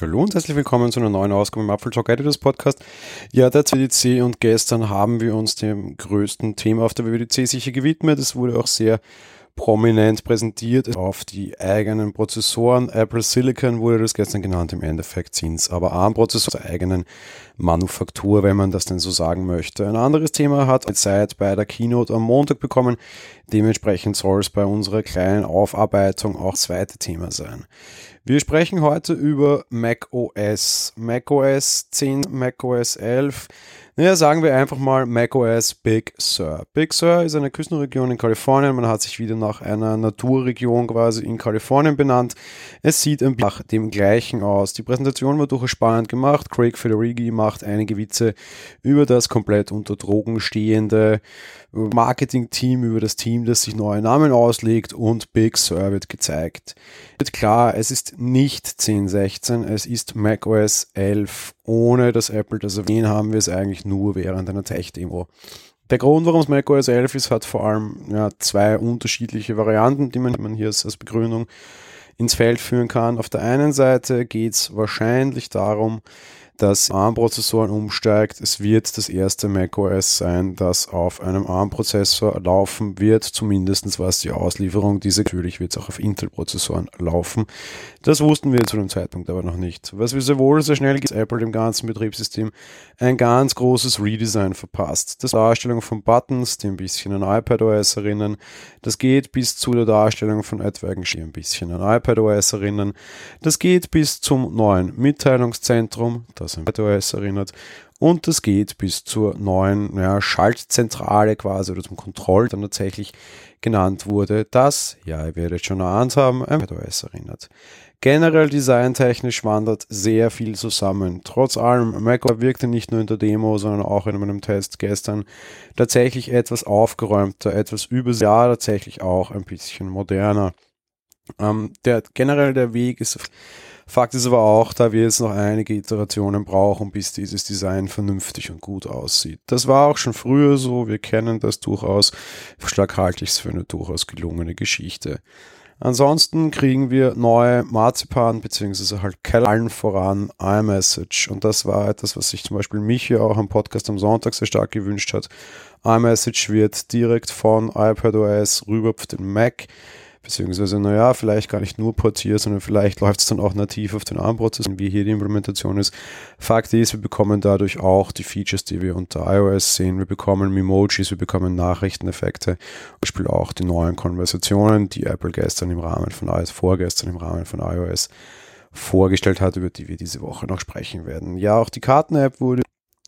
Hallo und herzlich willkommen zu einer neuen Ausgabe im Apfel Talk Editors Podcast. Ja, der WWDC und gestern haben wir uns dem größten Thema auf der WWDC sicher gewidmet. Es wurde auch sehr prominent präsentiert auf die eigenen Prozessoren. Apple Silicon wurde das gestern genannt, im Endeffekt sind es aber ARM-Prozessoren der eigenen Manufaktur, wenn man das denn so sagen möchte. Ein anderes Thema hat Zeit bei der Keynote am Montag bekommen. Dementsprechend soll es bei unserer kleinen Aufarbeitung auch zweite Thema sein. Wir sprechen heute über Mac OS, Mac OS 10, Mac OS 11. Naja, sagen wir einfach mal macOS Big Sur. Big Sur ist eine Küstenregion in Kalifornien. Man hat sich wieder nach einer Naturregion quasi in Kalifornien benannt. Es sieht ein nach dem gleichen aus. Die Präsentation war durchaus spannend gemacht. Craig Federighi macht einige Witze über das komplett unter Drogen stehende Marketing-Team, über das Team, das sich neue Namen auslegt und Big Sur wird gezeigt. Wird klar, es ist nicht 10.16, es ist macOS 11. Ohne dass Apple das erwähnt, haben wir es eigentlich nur während einer Tech-Demo. Der Grund, warum es macOS 11 ist, hat vor allem ja, zwei unterschiedliche Varianten, die man, hier als Begründung ins Feld führen kann. Auf der einen Seite geht es wahrscheinlich darum, dass ARM-Prozessoren umsteigt. Es wird das erste macOS sein, das auf einem ARM-Prozessor laufen wird, zumindest was die Auslieferung dieser. Natürlich wird es auch auf Intel-Prozessoren laufen. Das wussten wir zu dem Zeitpunkt aber noch nicht. Was wir sehr wohl sehr schnell gibt, Apple dem ganzen Betriebssystem ein ganz großes Redesign verpasst. Das Darstellung von Buttons, die ein bisschen an iPadOS erinnern. Das geht bis zu der Darstellung von etwaigen die ein bisschen an iPadOS erinnern. Das geht bis zum neuen Mitteilungszentrum, das was an iOS erinnert. Und das geht bis zur neuen ja, Schaltzentrale quasi oder zum Kontroll, dann tatsächlich genannt wurde, das, ja, ihr werdet schon erahnt haben, an iOS erinnert. Generell designtechnisch wandert sehr viel zusammen. Trotz allem, macOS wirkte nicht nur in der Demo, sondern auch in meinem Test gestern tatsächlich etwas aufgeräumter, etwas über ja tatsächlich auch ein bisschen moderner. Ähm, der generell der Weg ist Fakt ist aber auch, da wir jetzt noch einige Iterationen brauchen, bis dieses Design vernünftig und gut aussieht. Das war auch schon früher so, wir kennen das durchaus. Stark halte ich es für eine durchaus gelungene Geschichte. Ansonsten kriegen wir neue Marzipan beziehungsweise halt allen voran iMessage und das war etwas, was sich zum Beispiel mich hier auch am Podcast am Sonntag sehr stark gewünscht hat. iMessage wird direkt von iPadOS rüber auf den Mac Beziehungsweise, naja, vielleicht gar nicht nur portiert, sondern vielleicht läuft es dann auch nativ auf den ARM-Prozess, wie hier die Implementation ist. Fakt ist, wir bekommen dadurch auch die Features, die wir unter iOS sehen. Wir bekommen Memojis, wir bekommen Nachrichteneffekte, zum Beispiel auch die neuen Konversationen, die Apple gestern im Rahmen von iOS, vorgestern im Rahmen von iOS vorgestellt hat, über die wir diese Woche noch sprechen werden. Ja, auch die Karten-App wurde,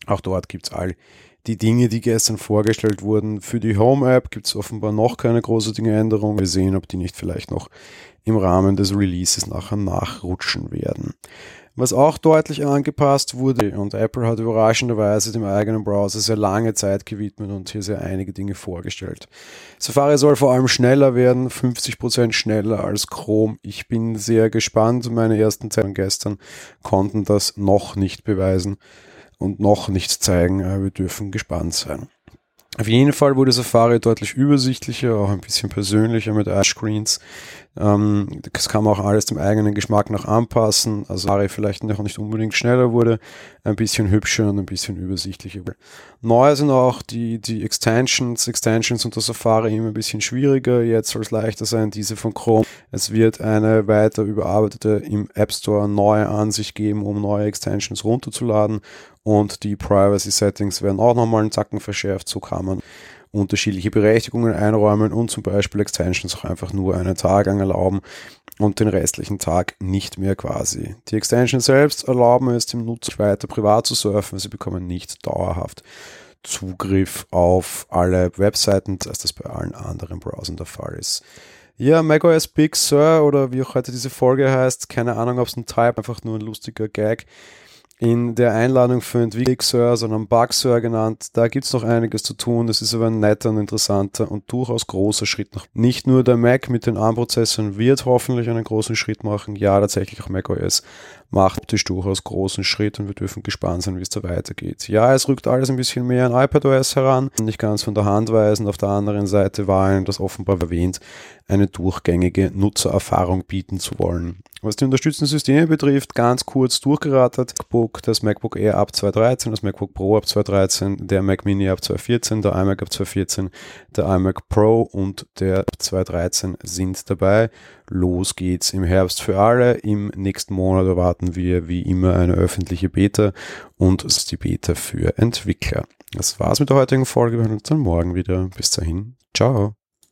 auch dort gibt es all die Dinge, die gestern vorgestellt wurden. Für die Home-App gibt es offenbar noch keine großartige Änderung. Wir sehen, ob die nicht vielleicht noch im Rahmen des Releases nachher nachrutschen werden. Was auch deutlich angepasst wurde und Apple hat überraschenderweise dem eigenen Browser sehr lange Zeit gewidmet und hier sehr einige Dinge vorgestellt. Safari soll vor allem schneller werden, 50% schneller als Chrome. Ich bin sehr gespannt. Meine ersten Zeiten gestern konnten das noch nicht beweisen und noch nichts zeigen. Wir dürfen gespannt sein. Auf jeden Fall wurde Safari deutlich übersichtlicher, auch ein bisschen persönlicher mit Screens. Ähm, das kann man auch alles dem eigenen Geschmack nach anpassen. Also Safari vielleicht noch nicht unbedingt schneller wurde, ein bisschen hübscher und ein bisschen übersichtlicher. Neu sind auch die, die Extensions. Extensions unter Safari immer ein bisschen schwieriger. Jetzt soll es leichter sein, diese von Chrome. Es wird eine weiter überarbeitete im App Store neue Ansicht geben, um neue Extensions runterzuladen und die Privacy Settings werden auch nochmal einen Zacken verschärft. So kann man unterschiedliche Berechtigungen einräumen und zum Beispiel Extensions auch einfach nur einen Tag lang erlauben und den restlichen Tag nicht mehr quasi. Die Extensions selbst erlauben es dem Nutzer weiter privat zu surfen, sie bekommen nicht dauerhaft Zugriff auf alle Webseiten, als das bei allen anderen Browsern der Fall ist. Ja, macOS Big Sur oder wie auch heute diese Folge heißt, keine Ahnung, ob es ein Type, einfach nur ein lustiger Gag in der Einladung für Entwickler, sondern Bugser genannt. Da gibt es noch einiges zu tun. Das ist aber ein netter und interessanter und durchaus großer Schritt nach. Nicht nur der Mac mit den ARM-Prozessoren wird hoffentlich einen großen Schritt machen. Ja, tatsächlich auch macOS macht optisch durchaus großen Schritt und wir dürfen gespannt sein, wie es da weitergeht. Ja, es rückt alles ein bisschen mehr an iPadOS heran, nicht ganz von der Hand weisen. Auf der anderen Seite war ihm das offenbar erwähnt, eine durchgängige Nutzererfahrung bieten zu wollen. Was die unterstützten Systeme betrifft, ganz kurz durchgerattert. Das MacBook Air ab 2013, das MacBook Pro ab 2013, der Mac Mini ab 2014, der iMac ab 2014, der iMac Pro und der ab 2013 sind dabei. Los geht's im Herbst für alle. Im nächsten Monat erwarten wir wie immer eine öffentliche Beta und es ist die Beta für Entwickler. Das war's mit der heutigen Folge. Wir hören uns dann morgen wieder. Bis dahin. Ciao.